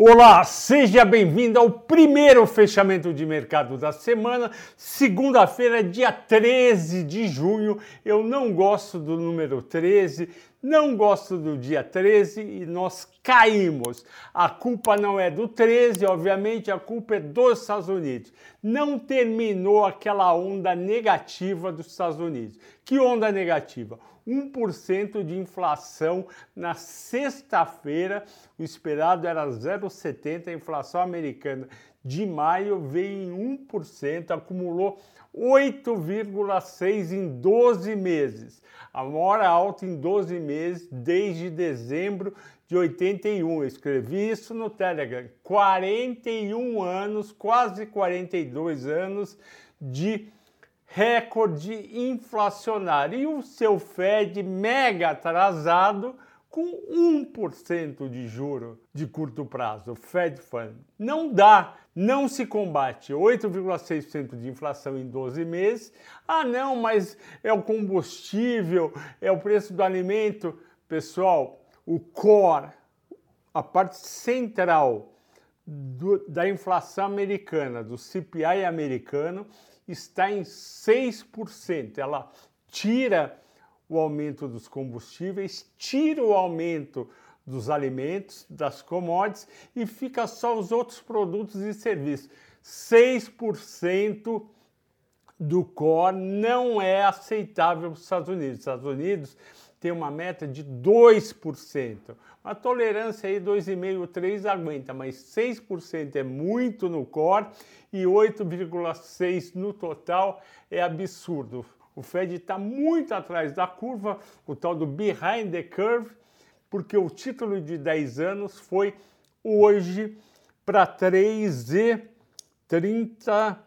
Olá, seja bem-vindo ao primeiro fechamento de mercado da semana, segunda-feira, dia 13 de junho. Eu não gosto do número 13, não gosto do dia 13 e nós caímos. A culpa não é do 13, obviamente, a culpa é dos Estados Unidos. Não terminou aquela onda negativa dos Estados Unidos. Que onda negativa? 1% de inflação na sexta-feira. O esperado era 0,70%. A inflação americana de maio veio em 1%, acumulou 8,6% em 12 meses. A maior alta em 12 meses desde dezembro de 81. Eu escrevi isso no Telegram. 41 anos, quase 42 anos de recorde inflacionário e o seu Fed mega atrasado com 1% de juro de curto prazo, Fed Fund. Não dá, não se combate 8,6% de inflação em 12 meses. Ah, não, mas é o combustível, é o preço do alimento. Pessoal, o core, a parte central do, da inflação americana, do CPI americano, está em 6%. Ela tira o aumento dos combustíveis, tira o aumento dos alimentos, das commodities e fica só os outros produtos e serviços. 6% do core não é aceitável para os Estados Unidos. Os Estados Unidos tem uma meta de 2%. A tolerância aí 2,5%, 3% aguenta, mas 6% é muito no core e 8,6% no total é absurdo. O Fed está muito atrás da curva, o tal do behind the curve, porque o título de 10 anos foi hoje para 3,30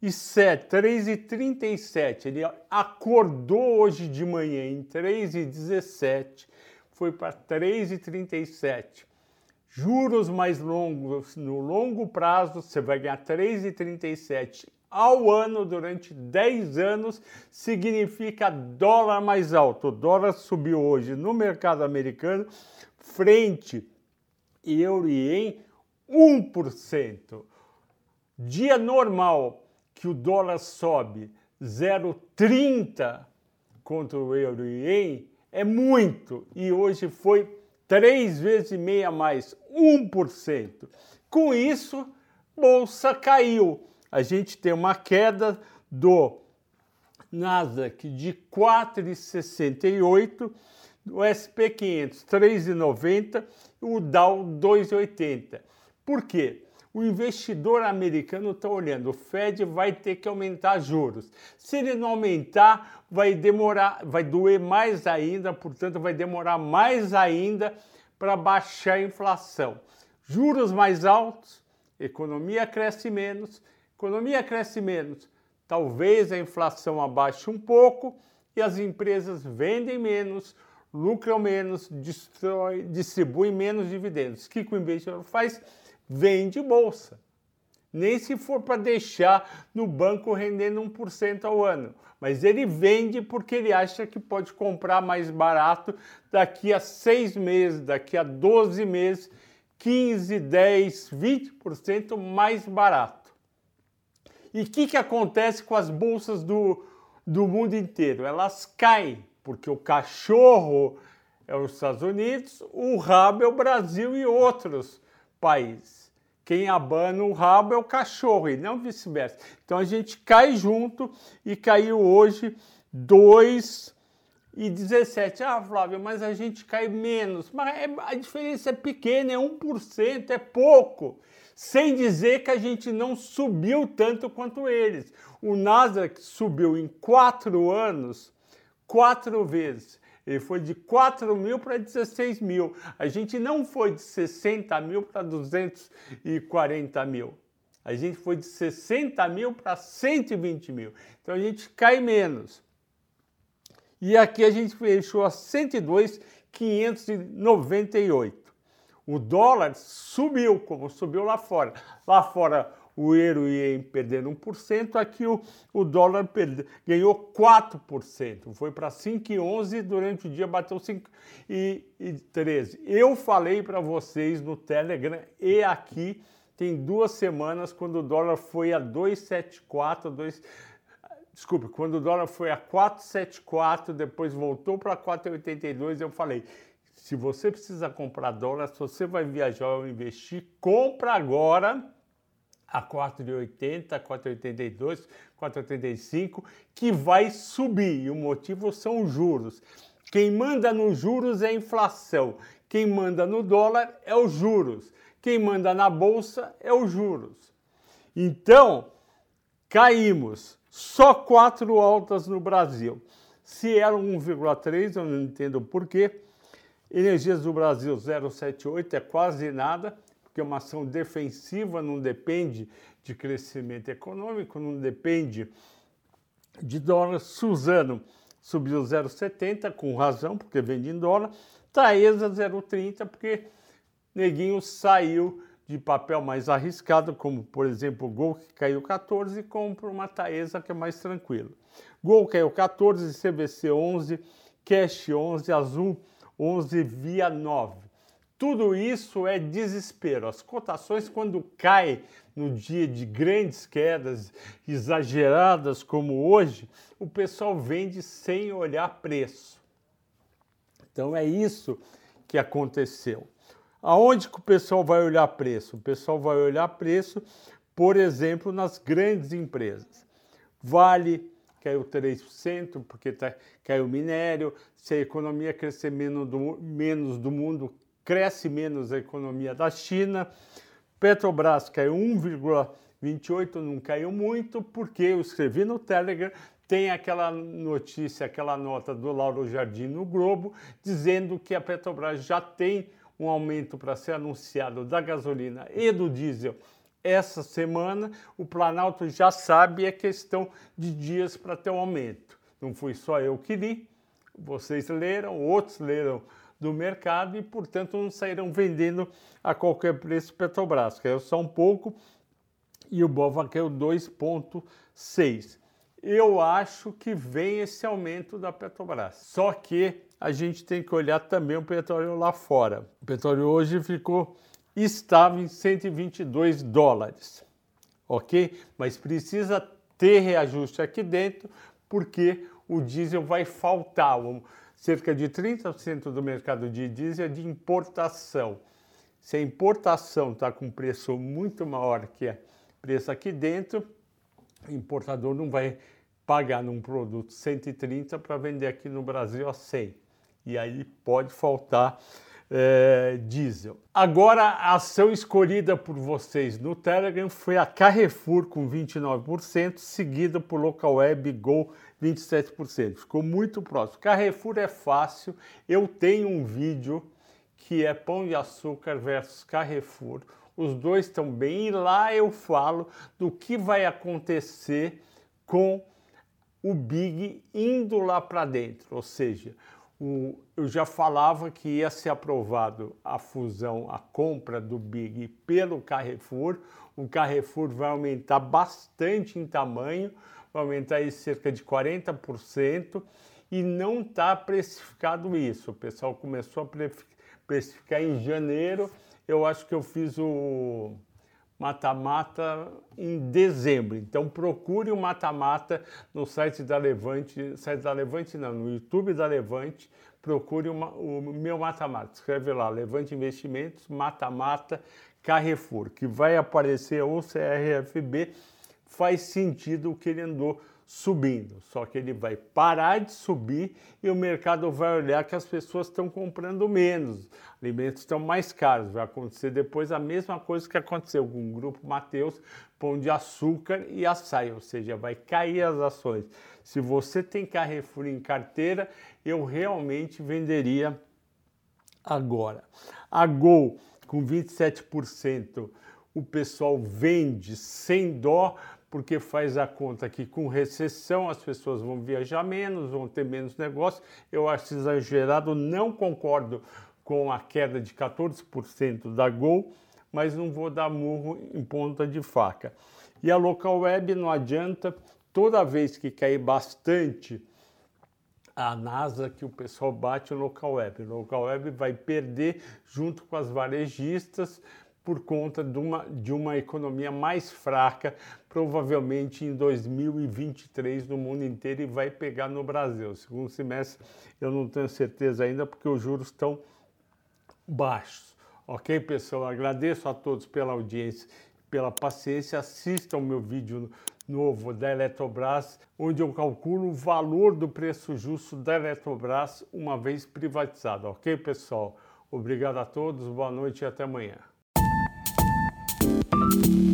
e 3,37. Ele acordou hoje de manhã em 3,17, foi para 3,37. Juros mais longos no longo prazo, você vai ganhar 3,37 ao ano durante 10 anos, significa dólar mais alto. O dólar subiu hoje no mercado americano frente euro e em 1%. Dia normal, que o dólar sobe 0,30 contra o euro e ien é muito e hoje foi três vezes e meia mais, 1%. Com isso, bolsa caiu. A gente tem uma queda do Nasdaq de 4,68, o SP500 3,90 e o Dow 2,80. Por quê? o investidor americano está olhando, o Fed vai ter que aumentar juros. Se ele não aumentar, vai demorar, vai doer mais ainda, portanto, vai demorar mais ainda para baixar a inflação. Juros mais altos, economia cresce menos, economia cresce menos, talvez a inflação abaixe um pouco e as empresas vendem menos, lucram menos, destrói, distribuem menos dividendos. O que o investidor faz? vende bolsa. Nem se for para deixar no banco rendendo 1% ao ano. Mas ele vende porque ele acha que pode comprar mais barato daqui a seis meses, daqui a 12 meses, 15, 10, 20% mais barato. E o que, que acontece com as bolsas do, do mundo inteiro? Elas caem, porque o cachorro é os Estados Unidos, o rabo é o Brasil e outros país. Quem abana o rabo é o cachorro e não vice-versa. Então a gente cai junto e caiu hoje 2 e 17. Ah, Flávio, mas a gente cai menos. Mas é, a diferença é pequena, é 1%, é pouco. Sem dizer que a gente não subiu tanto quanto eles. O Nasdaq subiu em quatro anos quatro vezes. Ele foi de 4 mil para 16 mil. A gente não foi de 60 mil para 240 mil. A gente foi de 60 mil para 120 mil. Então a gente cai menos. E aqui a gente fechou a 102,598. O dólar subiu, como subiu lá fora. Lá fora o euro ia perder 1%, aqui o, o dólar perde, ganhou 4%, foi para 5,11 durante o dia bateu 5,13. Eu falei para vocês no Telegram e aqui tem duas semanas quando o dólar foi a 2,74, 2 Desculpe, quando o dólar foi a 4,74, depois voltou para 4,82, eu falei, se você precisa comprar dólar, se você vai viajar ou investir, compra agora a 4,80, 4,82, 4,85, que vai subir. E o motivo são os juros. Quem manda nos juros é a inflação. Quem manda no dólar é os juros. Quem manda na bolsa é os juros. Então, caímos. Só quatro altas no Brasil. Se eram 1,3, eu não entendo por quê. Energias do Brasil 078 é quase nada, porque uma ação defensiva, não depende de crescimento econômico, não depende de dólar. Suzano subiu 0,70 com razão, porque vende em dólar. Taesa 0,30 porque Neguinho saiu de papel mais arriscado, como por exemplo Gol que caiu 14 e compra uma Taesa que é mais tranquilo. Gol caiu 14, CVC 11, Cash 11, Azul 11 via 9. Tudo isso é desespero. As cotações, quando caem no dia de grandes quedas exageradas como hoje, o pessoal vende sem olhar preço. Então é isso que aconteceu. Aonde que o pessoal vai olhar preço? O pessoal vai olhar preço, por exemplo, nas grandes empresas. Vale, caiu 3%, porque tá, caiu minério. Se a economia crescer menos do, menos do mundo, cresce menos a economia da China. Petrobras caiu 1,28, não caiu muito, porque eu escrevi no Telegram, tem aquela notícia, aquela nota do Lauro Jardim no Globo, dizendo que a Petrobras já tem um aumento para ser anunciado da gasolina e do diesel essa semana, o Planalto já sabe, é questão de dias para ter um aumento. Não fui só eu que li, vocês leram, outros leram do mercado e, portanto, não sairão vendendo a qualquer preço Petrobras. Caiu só um pouco e o Bova caiu 2,6. Eu acho que vem esse aumento da Petrobras. Só que a gente tem que olhar também o petróleo lá fora. O petróleo hoje ficou estava em 122 dólares, ok? Mas precisa ter reajuste aqui dentro, porque o diesel vai faltar. Cerca de 30% do mercado de diesel é de importação. Se a importação está com preço muito maior que o preço aqui dentro, o importador não vai pagar num produto 130 para vender aqui no Brasil a 100. E aí pode faltar é, diesel. Agora, a ação escolhida por vocês no Telegram foi a Carrefour com 29%, seguida por Local Web Go 27%. Ficou muito próximo. Carrefour é fácil. Eu tenho um vídeo que é Pão de Açúcar versus Carrefour. Os dois estão bem e lá eu falo do que vai acontecer com o Big indo lá para dentro, ou seja, o, eu já falava que ia ser aprovado a fusão, a compra do Big pelo Carrefour. O Carrefour vai aumentar bastante em tamanho, vai aumentar em cerca de 40% e não está precificado isso. O pessoal começou a precificar em janeiro. Eu acho que eu fiz o mata-mata em dezembro. Então procure o mata-mata no site da Levante, site da Levante não, no YouTube da Levante, procure uma, o meu mata-mata. Escreve lá, Levante Investimentos, mata-mata Carrefour, que vai aparecer o CRFB, faz sentido o que ele andou subindo, só que ele vai parar de subir e o mercado vai olhar que as pessoas estão comprando menos, alimentos estão mais caros. Vai acontecer depois a mesma coisa que aconteceu com o grupo Mateus, Pão de Açúcar e Açaí, ou seja, vai cair as ações. Se você tem Carrefour em carteira, eu realmente venderia agora. A Gol com 27%, o pessoal vende sem dó porque faz a conta que com recessão as pessoas vão viajar menos, vão ter menos negócio. Eu acho exagerado, não concordo com a queda de 14% da Gol, mas não vou dar murro em ponta de faca. E a local web não adianta, toda vez que cair bastante a NASA que o pessoal bate o local web. O local web vai perder junto com as varejistas por conta de uma, de uma economia mais fraca, provavelmente em 2023 no mundo inteiro e vai pegar no Brasil. Segundo semestre eu não tenho certeza ainda porque os juros estão baixos. Ok, pessoal? Agradeço a todos pela audiência, pela paciência. Assistam meu vídeo novo da Eletrobras, onde eu calculo o valor do preço justo da Eletrobras uma vez privatizada. Ok, pessoal? Obrigado a todos, boa noite e até amanhã. Bye.